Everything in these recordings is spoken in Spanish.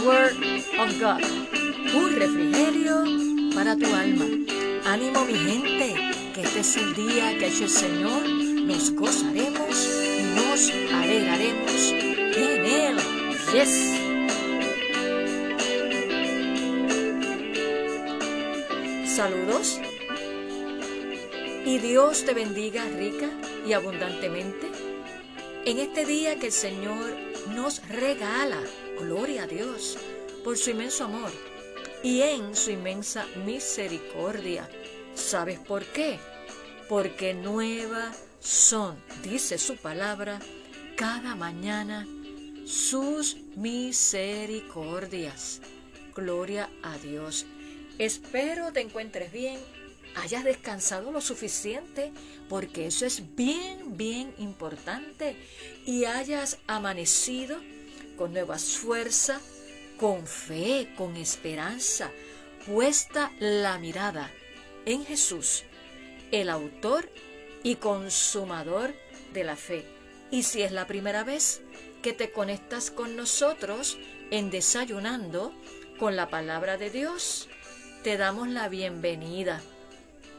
word of God. Un refrigerio para tu alma. Ánimo mi gente, que este es el día que ha hecho el Señor. Nos gozaremos y nos alegraremos en él. Yes. Saludos y Dios te bendiga rica y abundantemente en este día que el Señor nos regala. Gloria a Dios por su inmenso amor y en su inmensa misericordia. ¿Sabes por qué? Porque nuevas son, dice su palabra, cada mañana sus misericordias. Gloria a Dios. Espero te encuentres bien hayas descansado lo suficiente, porque eso es bien, bien importante, y hayas amanecido con nuevas fuerzas, con fe, con esperanza, puesta la mirada en Jesús, el autor y consumador de la fe. Y si es la primera vez que te conectas con nosotros en desayunando con la palabra de Dios, te damos la bienvenida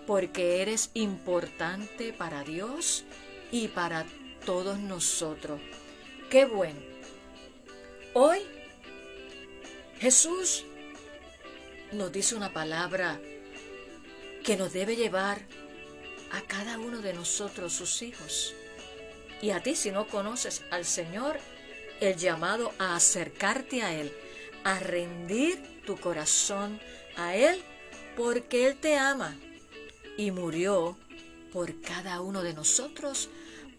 porque eres importante para Dios y para todos nosotros. Qué bueno. Hoy Jesús nos dice una palabra que nos debe llevar a cada uno de nosotros, sus hijos. Y a ti, si no conoces al Señor, el llamado a acercarte a Él, a rendir tu corazón a Él, porque Él te ama y murió por cada uno de nosotros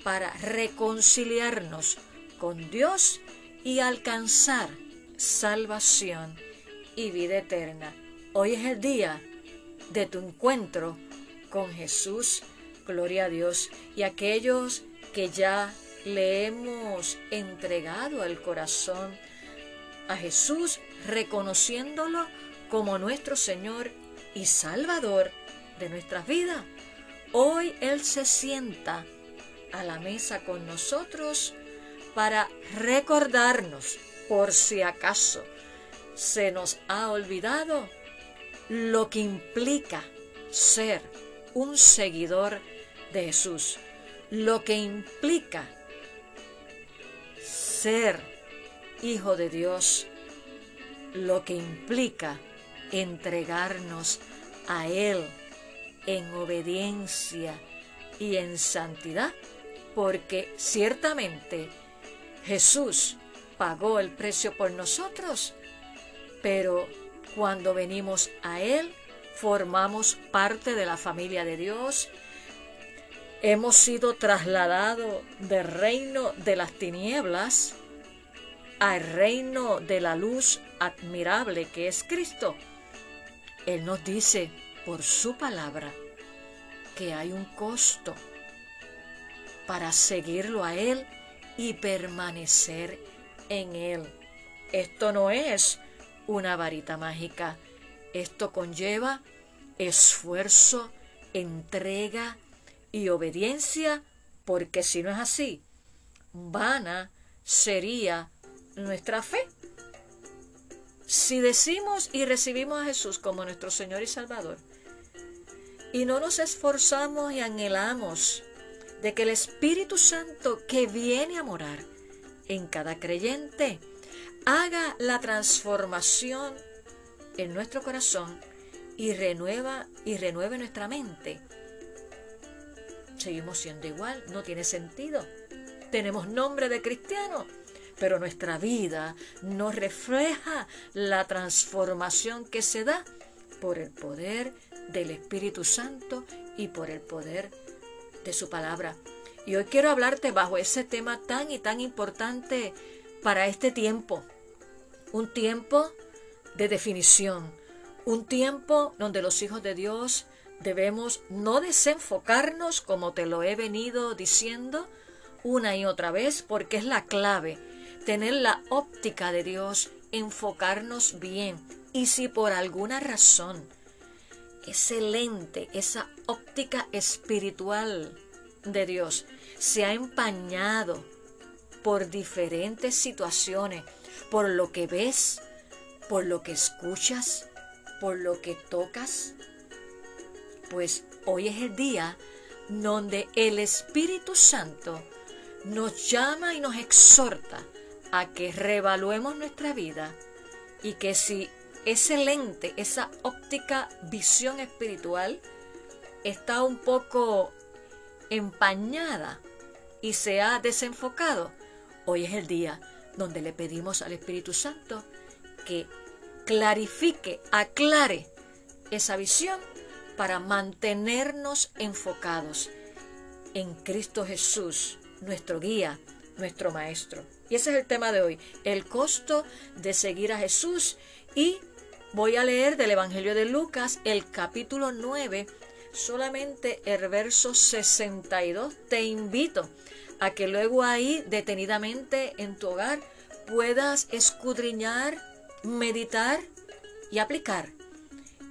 para reconciliarnos con Dios y alcanzar salvación y vida eterna. Hoy es el día de tu encuentro con Jesús. Gloria a Dios. Y aquellos que ya le hemos entregado el corazón a Jesús, reconociéndolo como nuestro Señor y Salvador, de nuestras vidas. Hoy Él se sienta a la mesa con nosotros para recordarnos, por si acaso se nos ha olvidado, lo que implica ser un seguidor de Jesús, lo que implica ser hijo de Dios, lo que implica entregarnos a Él en obediencia y en santidad, porque ciertamente Jesús pagó el precio por nosotros, pero cuando venimos a Él, formamos parte de la familia de Dios, hemos sido trasladados del reino de las tinieblas al reino de la luz admirable que es Cristo. Él nos dice, por su palabra que hay un costo para seguirlo a Él y permanecer en Él. Esto no es una varita mágica, esto conlleva esfuerzo, entrega y obediencia, porque si no es así, vana sería nuestra fe. Si decimos y recibimos a Jesús como nuestro Señor y Salvador, y no nos esforzamos y anhelamos de que el Espíritu Santo que viene a morar en cada creyente haga la transformación en nuestro corazón y renueva y renueve nuestra mente. Seguimos siendo igual, no tiene sentido. Tenemos nombre de cristiano, pero nuestra vida no refleja la transformación que se da por el poder del Espíritu Santo y por el poder de su palabra. Y hoy quiero hablarte bajo ese tema tan y tan importante para este tiempo. Un tiempo de definición. Un tiempo donde los hijos de Dios debemos no desenfocarnos como te lo he venido diciendo una y otra vez porque es la clave. Tener la óptica de Dios, enfocarnos bien. Y si por alguna razón ese lente, esa óptica espiritual de Dios. Se ha empañado por diferentes situaciones, por lo que ves, por lo que escuchas, por lo que tocas, pues hoy es el día donde el Espíritu Santo nos llama y nos exhorta a que reevaluemos nuestra vida y que si ese lente, esa óptica visión espiritual está un poco empañada y se ha desenfocado, hoy es el día donde le pedimos al Espíritu Santo que clarifique, aclare esa visión para mantenernos enfocados en Cristo Jesús, nuestro guía, nuestro maestro. Y ese es el tema de hoy, el costo de seguir a Jesús. Y voy a leer del Evangelio de Lucas el capítulo 9, solamente el verso 62. Te invito a que luego ahí detenidamente en tu hogar puedas escudriñar, meditar y aplicar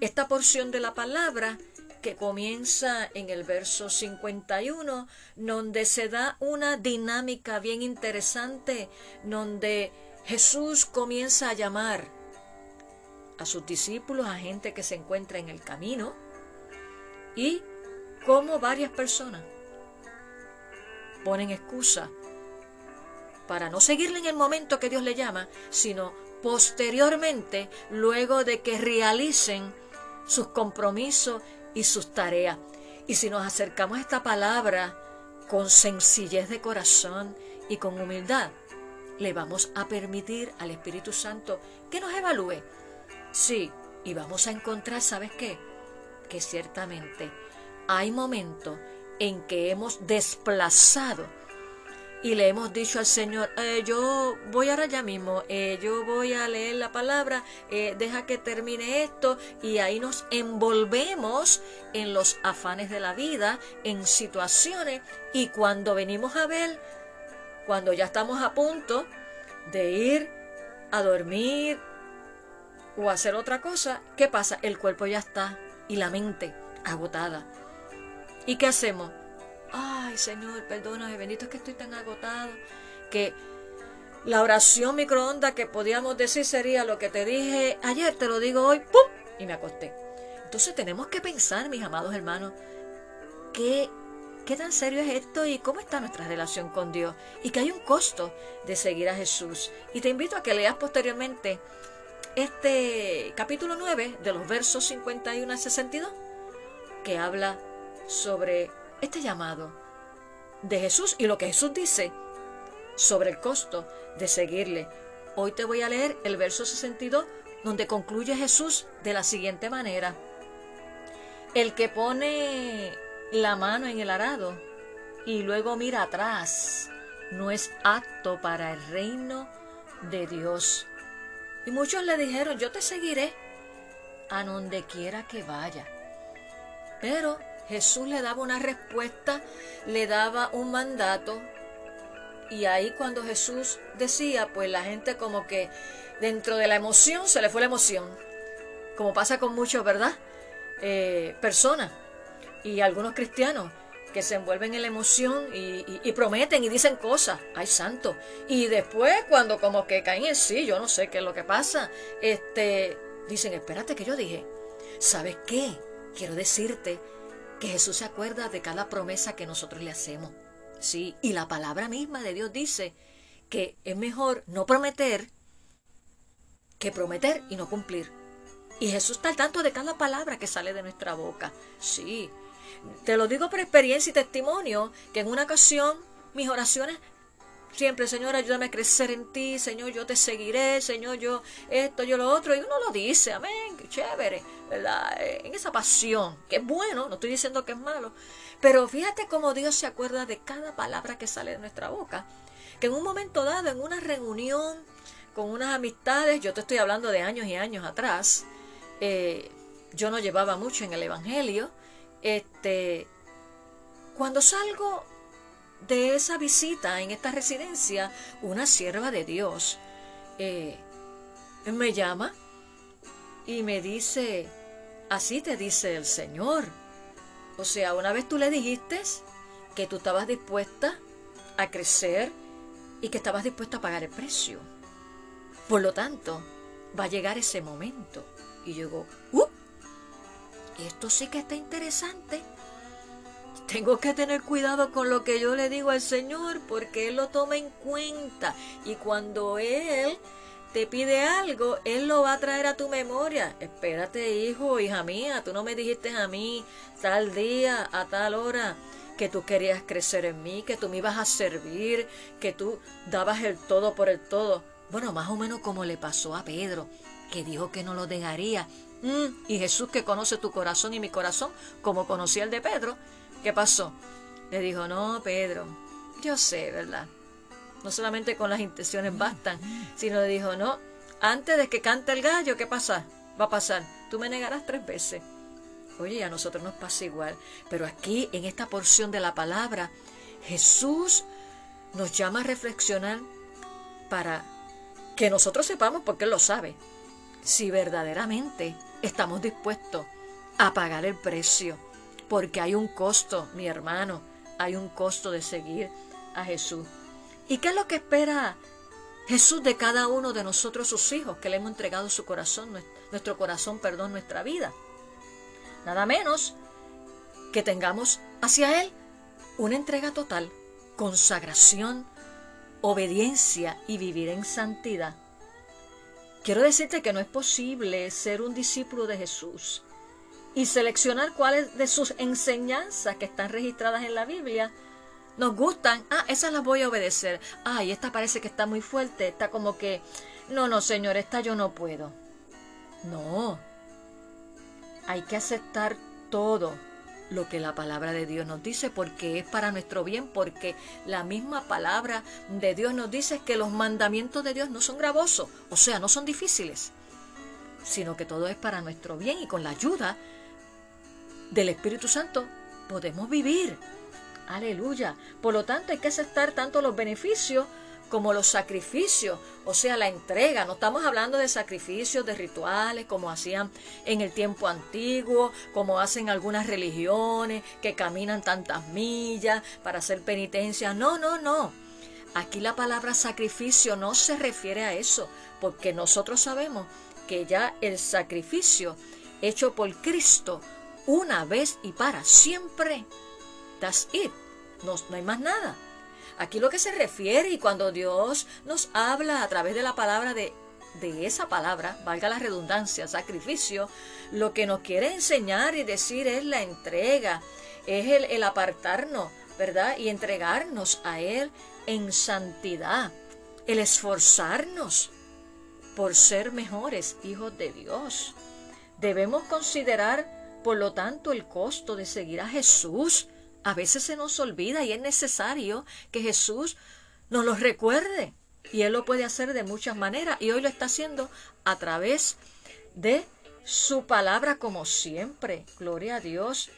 esta porción de la palabra que comienza en el verso 51, donde se da una dinámica bien interesante, donde Jesús comienza a llamar a sus discípulos, a gente que se encuentra en el camino, y como varias personas ponen excusa para no seguirle en el momento que Dios le llama, sino posteriormente, luego de que realicen sus compromisos y sus tareas. Y si nos acercamos a esta palabra con sencillez de corazón y con humildad, le vamos a permitir al Espíritu Santo que nos evalúe. Sí, y vamos a encontrar, ¿sabes qué? Que ciertamente hay momentos en que hemos desplazado y le hemos dicho al Señor, eh, yo voy ahora ya mismo, eh, yo voy a leer la palabra, eh, deja que termine esto y ahí nos envolvemos en los afanes de la vida, en situaciones y cuando venimos a ver, cuando ya estamos a punto de ir a dormir o hacer otra cosa, ¿qué pasa? El cuerpo ya está y la mente agotada. ¿Y qué hacemos? ay Señor, perdóname, bendito es que estoy tan agotado, que la oración microondas que podíamos decir sería lo que te dije ayer, te lo digo hoy, ¡pum! Y me acosté. Entonces tenemos que pensar, mis amados hermanos, qué, qué tan serio es esto y cómo está nuestra relación con Dios. Y que hay un costo de seguir a Jesús. Y te invito a que leas posteriormente este capítulo 9 de los versos 51 al 62, que habla sobre este llamado de Jesús y lo que Jesús dice sobre el costo de seguirle. Hoy te voy a leer el verso 62 donde concluye Jesús de la siguiente manera. El que pone la mano en el arado y luego mira atrás no es apto para el reino de Dios. Y muchos le dijeron, yo te seguiré a donde quiera que vaya. Pero Jesús le daba una respuesta, le daba un mandato. Y ahí cuando Jesús decía, pues la gente como que dentro de la emoción se le fue la emoción. Como pasa con muchos, ¿verdad? Eh, personas y algunos cristianos que se envuelven en la emoción y, prometen y dicen cosas, ay santo, y después cuando como que caen en sí, yo no sé qué es lo que pasa, este, dicen, espérate que yo dije, ¿sabes qué? Quiero decirte que Jesús se acuerda de cada promesa que nosotros le hacemos. Sí, y la palabra misma de Dios dice que es mejor no prometer que prometer y no cumplir. Y Jesús está al tanto de cada palabra que sale de nuestra boca. Sí, te lo digo por experiencia y testimonio, que en una ocasión mis oraciones Siempre, Señor, ayúdame a crecer en ti, Señor, yo te seguiré, Señor, yo esto, yo lo otro. Y uno lo dice, amén, qué chévere, ¿verdad? Eh, en esa pasión, que es bueno, no estoy diciendo que es malo. Pero fíjate cómo Dios se acuerda de cada palabra que sale de nuestra boca. Que en un momento dado, en una reunión, con unas amistades, yo te estoy hablando de años y años atrás, eh, yo no llevaba mucho en el Evangelio. Este, cuando salgo de esa visita en esta residencia, una sierva de Dios eh, me llama y me dice, así te dice el Señor. O sea, una vez tú le dijiste que tú estabas dispuesta a crecer y que estabas dispuesto a pagar el precio. Por lo tanto, va a llegar ese momento. Y yo digo, Esto sí que está interesante. Tengo que tener cuidado con lo que yo le digo al Señor porque Él lo toma en cuenta. Y cuando Él te pide algo, Él lo va a traer a tu memoria. Espérate, hijo, hija mía, tú no me dijiste a mí tal día, a tal hora, que tú querías crecer en mí, que tú me ibas a servir, que tú dabas el todo por el todo. Bueno, más o menos como le pasó a Pedro, que dijo que no lo dejaría. Mm, y Jesús que conoce tu corazón y mi corazón, como conocía el de Pedro, ¿qué pasó? Le dijo, no, Pedro, yo sé, ¿verdad? No solamente con las intenciones bastan, sino le dijo, no, antes de que cante el gallo, ¿qué pasa? Va a pasar. Tú me negarás tres veces. Oye, a nosotros nos pasa igual. Pero aquí, en esta porción de la palabra, Jesús nos llama a reflexionar para que nosotros sepamos, porque Él lo sabe, si verdaderamente estamos dispuestos a pagar el precio. Porque hay un costo, mi hermano, hay un costo de seguir a Jesús. ¿Y qué es lo que espera Jesús de cada uno de nosotros, sus hijos, que le hemos entregado su corazón, nuestro corazón, perdón, nuestra vida? Nada menos que tengamos hacia Él una entrega total, consagración, obediencia y vivir en santidad. Quiero decirte que no es posible ser un discípulo de Jesús y seleccionar cuáles de sus enseñanzas que están registradas en la Biblia nos gustan, ah, esas las voy a obedecer. Ay, esta parece que está muy fuerte, está como que, no, no, señor, esta yo no puedo. No, hay que aceptar todo lo que la palabra de Dios nos dice porque es para nuestro bien, porque la misma palabra de Dios nos dice que los mandamientos de Dios no son gravosos, o sea, no son difíciles, sino que todo es para nuestro bien y con la ayuda del Espíritu Santo podemos vivir Aleluya. Por lo tanto, hay que aceptar tanto los beneficios como los sacrificios, o sea, la entrega. No estamos hablando de sacrificios, de rituales, como hacían en el tiempo antiguo, como hacen algunas religiones, que caminan tantas millas para hacer penitencia. No, no, no. Aquí la palabra sacrificio no se refiere a eso, porque nosotros sabemos que ya el sacrificio hecho por Cristo una vez y para siempre That's it. No, no hay más nada. Aquí lo que se refiere y cuando Dios nos habla a través de la palabra de, de esa palabra, valga la redundancia, sacrificio, lo que nos quiere enseñar y decir es la entrega, es el, el apartarnos, ¿verdad? Y entregarnos a Él en santidad, el esforzarnos por ser mejores hijos de Dios. Debemos considerar, por lo tanto, el costo de seguir a Jesús a veces se nos olvida y es necesario que Jesús nos lo recuerde. Y Él lo puede hacer de muchas maneras y hoy lo está haciendo a través de su palabra como siempre. Gloria a Dios.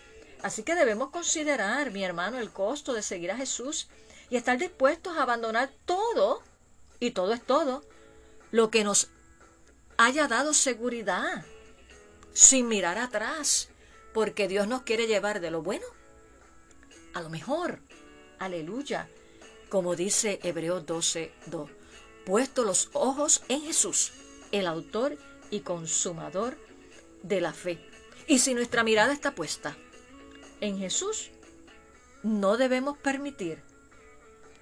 Así que debemos considerar, mi hermano, el costo de seguir a Jesús y estar dispuestos a abandonar todo, y todo es todo, lo que nos haya dado seguridad, sin mirar atrás, porque Dios nos quiere llevar de lo bueno a lo mejor. Aleluya. Como dice Hebreos 12, 2. Puesto los ojos en Jesús, el autor y consumador de la fe. Y si nuestra mirada está puesta en Jesús, no debemos permitir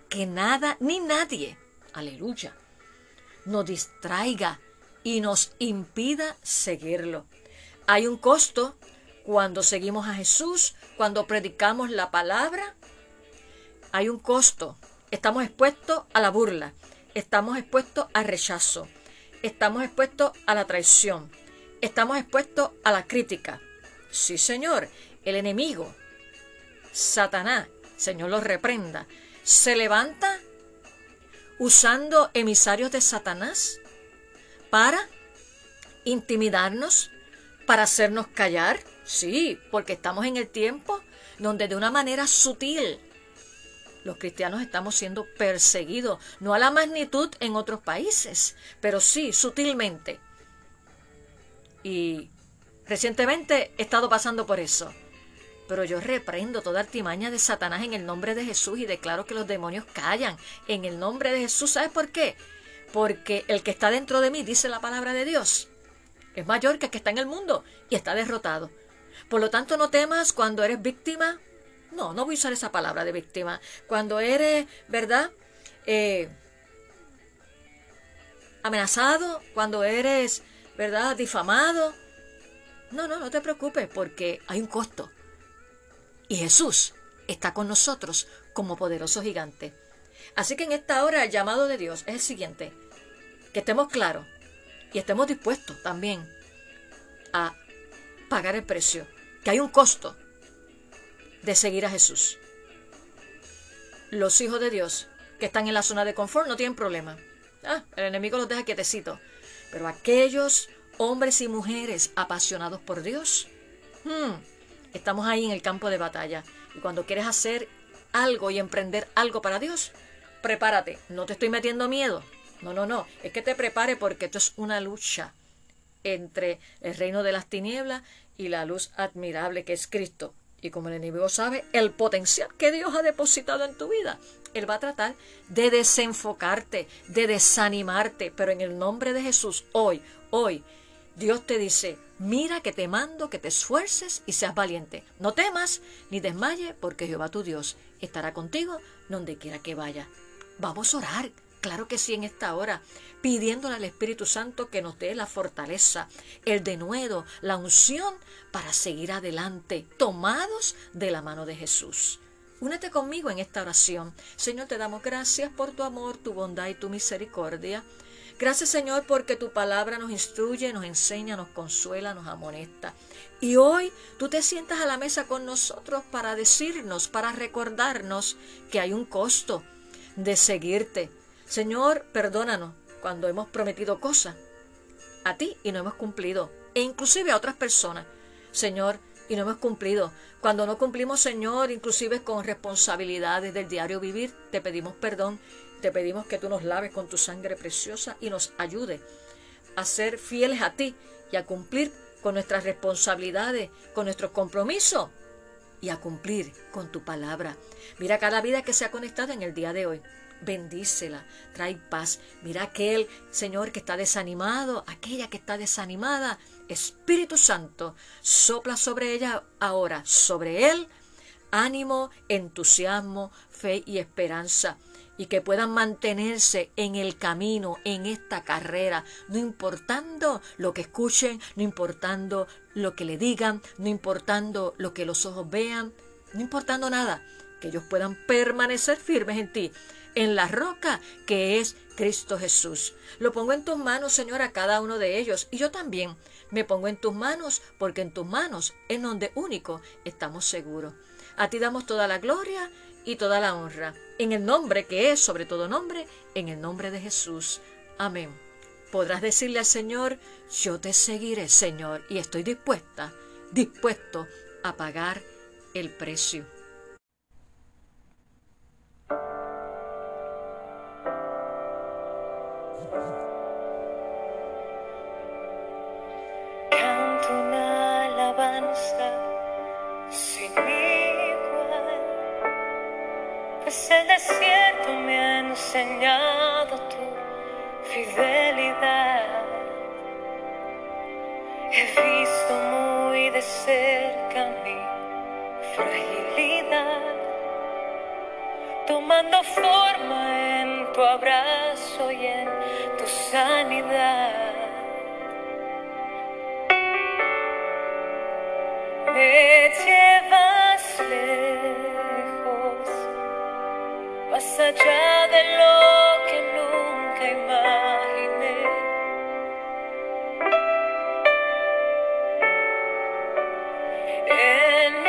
que nada ni nadie, aleluya, nos distraiga y nos impida seguirlo. Hay un costo cuando seguimos a Jesús, cuando predicamos la palabra, hay un costo. Estamos expuestos a la burla, estamos expuestos al rechazo, estamos expuestos a la traición, estamos expuestos a la crítica. Sí, Señor, el enemigo, Satanás, Señor lo reprenda, se levanta usando emisarios de Satanás para intimidarnos, para hacernos callar, Sí, porque estamos en el tiempo donde de una manera sutil los cristianos estamos siendo perseguidos, no a la magnitud en otros países, pero sí sutilmente. Y recientemente he estado pasando por eso. pero yo reprendo toda artimaña de Satanás en el nombre de Jesús y declaro que los demonios callan en el nombre de Jesús. ¿Sabes por qué? Porque el que está dentro de mí, dice la palabra de Dios, es mayor que el que está en el mundo y está derrotado. Por lo tanto, no temas cuando eres víctima. No, no voy a usar esa palabra de víctima. Cuando eres, ¿verdad? Eh, amenazado, cuando eres, ¿verdad? Difamado. No, no, no te preocupes porque hay un costo. Y Jesús está con nosotros como poderoso gigante. Así que en esta hora el llamado de Dios es el siguiente. Que estemos claros y estemos dispuestos también a pagar el precio. Que hay un costo de seguir a Jesús. Los hijos de Dios que están en la zona de confort no tienen problema. Ah, el enemigo los deja quietecitos. Pero aquellos hombres y mujeres apasionados por Dios, hmm, estamos ahí en el campo de batalla. Y cuando quieres hacer algo y emprender algo para Dios, prepárate. No te estoy metiendo miedo. No, no, no. Es que te prepare porque esto es una lucha entre el reino de las tinieblas y la luz admirable que es Cristo. Y como el enemigo sabe el potencial que Dios ha depositado en tu vida, Él va a tratar de desenfocarte, de desanimarte. Pero en el nombre de Jesús, hoy, hoy, Dios te dice, mira que te mando que te esfuerces y seas valiente. No temas ni desmayes, porque Jehová tu Dios estará contigo donde quiera que vaya. Vamos a orar, claro que sí, en esta hora, pidiéndole al Espíritu Santo que nos dé la fortaleza, el denuedo, la unción para seguir adelante, tomados de la mano de Jesús. Únete conmigo en esta oración. Señor, te damos gracias por tu amor, tu bondad y tu misericordia. Gracias Señor porque tu palabra nos instruye, nos enseña, nos consuela, nos amonesta. Y hoy tú te sientas a la mesa con nosotros para decirnos, para recordarnos que hay un costo de seguirte. Señor, perdónanos cuando hemos prometido cosas a ti y no hemos cumplido, e inclusive a otras personas. Señor, y no hemos cumplido. Cuando no cumplimos, Señor, inclusive con responsabilidades del diario vivir, te pedimos perdón te pedimos que tú nos laves con tu sangre preciosa y nos ayude a ser fieles a ti y a cumplir con nuestras responsabilidades, con nuestros compromisos y a cumplir con tu palabra. Mira cada vida que se ha conectado en el día de hoy. Bendícela, trae paz. Mira aquel Señor que está desanimado, aquella que está desanimada. Espíritu Santo, sopla sobre ella ahora, sobre él, ánimo, entusiasmo, fe y esperanza y que puedan mantenerse en el camino, en esta carrera, no importando lo que escuchen, no importando lo que le digan, no importando lo que los ojos vean, no importando nada, que ellos puedan permanecer firmes en ti, en la roca que es Cristo Jesús. Lo pongo en tus manos, Señor, a cada uno de ellos, y yo también me pongo en tus manos, porque en tus manos es donde único estamos seguros. A ti damos toda la gloria y toda la honra, en el nombre que es sobre todo nombre, en el nombre de Jesús. Amén. Podrás decirle al Señor, yo te seguiré, Señor, y estoy dispuesta, dispuesto a pagar el precio. Enseñado tu fidelidad. He visto muy de cerca mi fragilidad, tomando forma en tu abrazo y en tu sanidad. Me llevas lejos, más allá En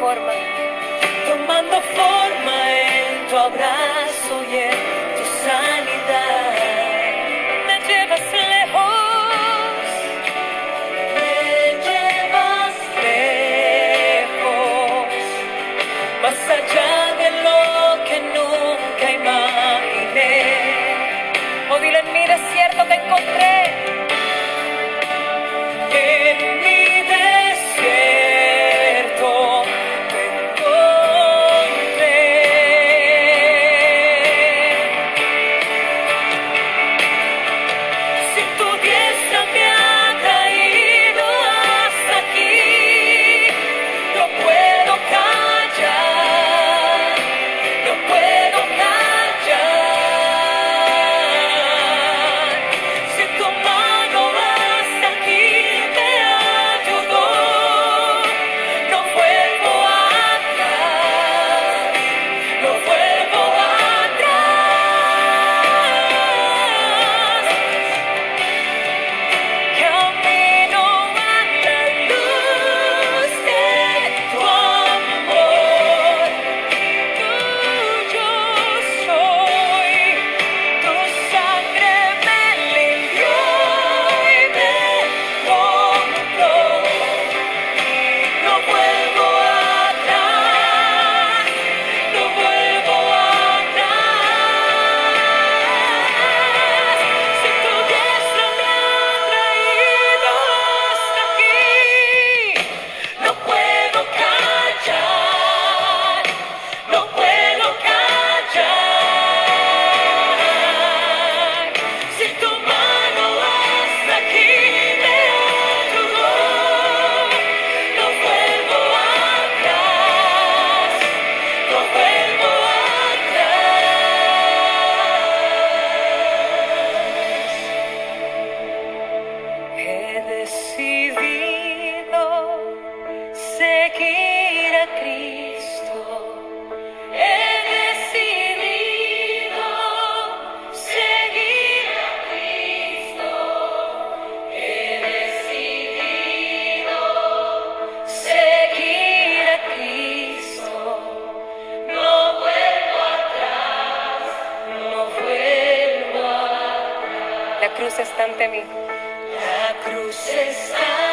forma, tomando forma en tu abrazo y en tu sanidad. Me llevas lejos, me llevas lejos, más allá de lo que nunca imaginé. Oh, dile en mi desierto te encontré. Cruz está ante mí. La cruz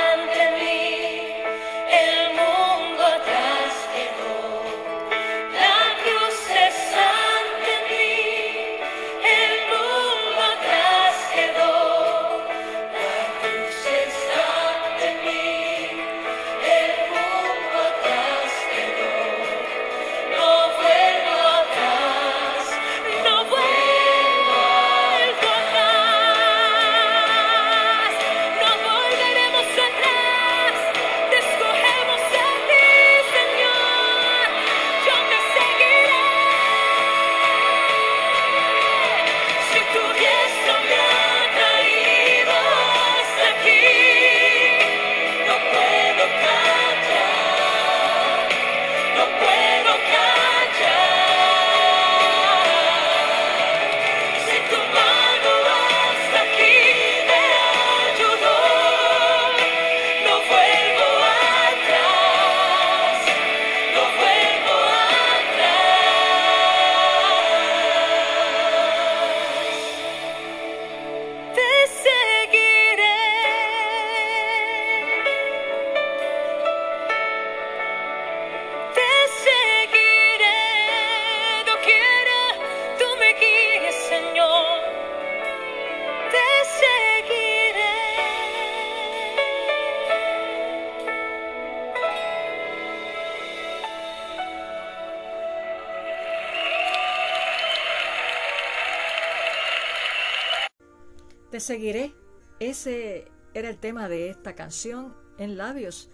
seguiré. Ese era el tema de esta canción en labios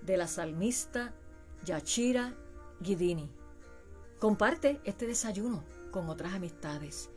de la salmista Yachira Guidini. Comparte este desayuno con otras amistades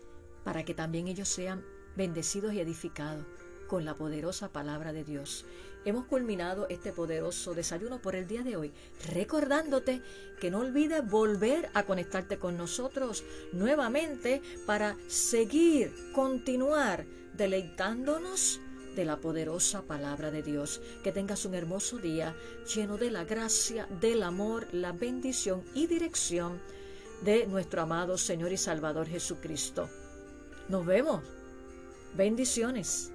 para que también ellos sean bendecidos y edificados con la poderosa palabra de Dios. Hemos culminado este poderoso desayuno por el día de hoy, recordándote que no olvides volver a conectarte con nosotros nuevamente para seguir, continuar deleitándonos de la poderosa palabra de Dios. Que tengas un hermoso día lleno de la gracia, del amor, la bendición y dirección de nuestro amado Señor y Salvador Jesucristo. Nos vemos. Bendiciones.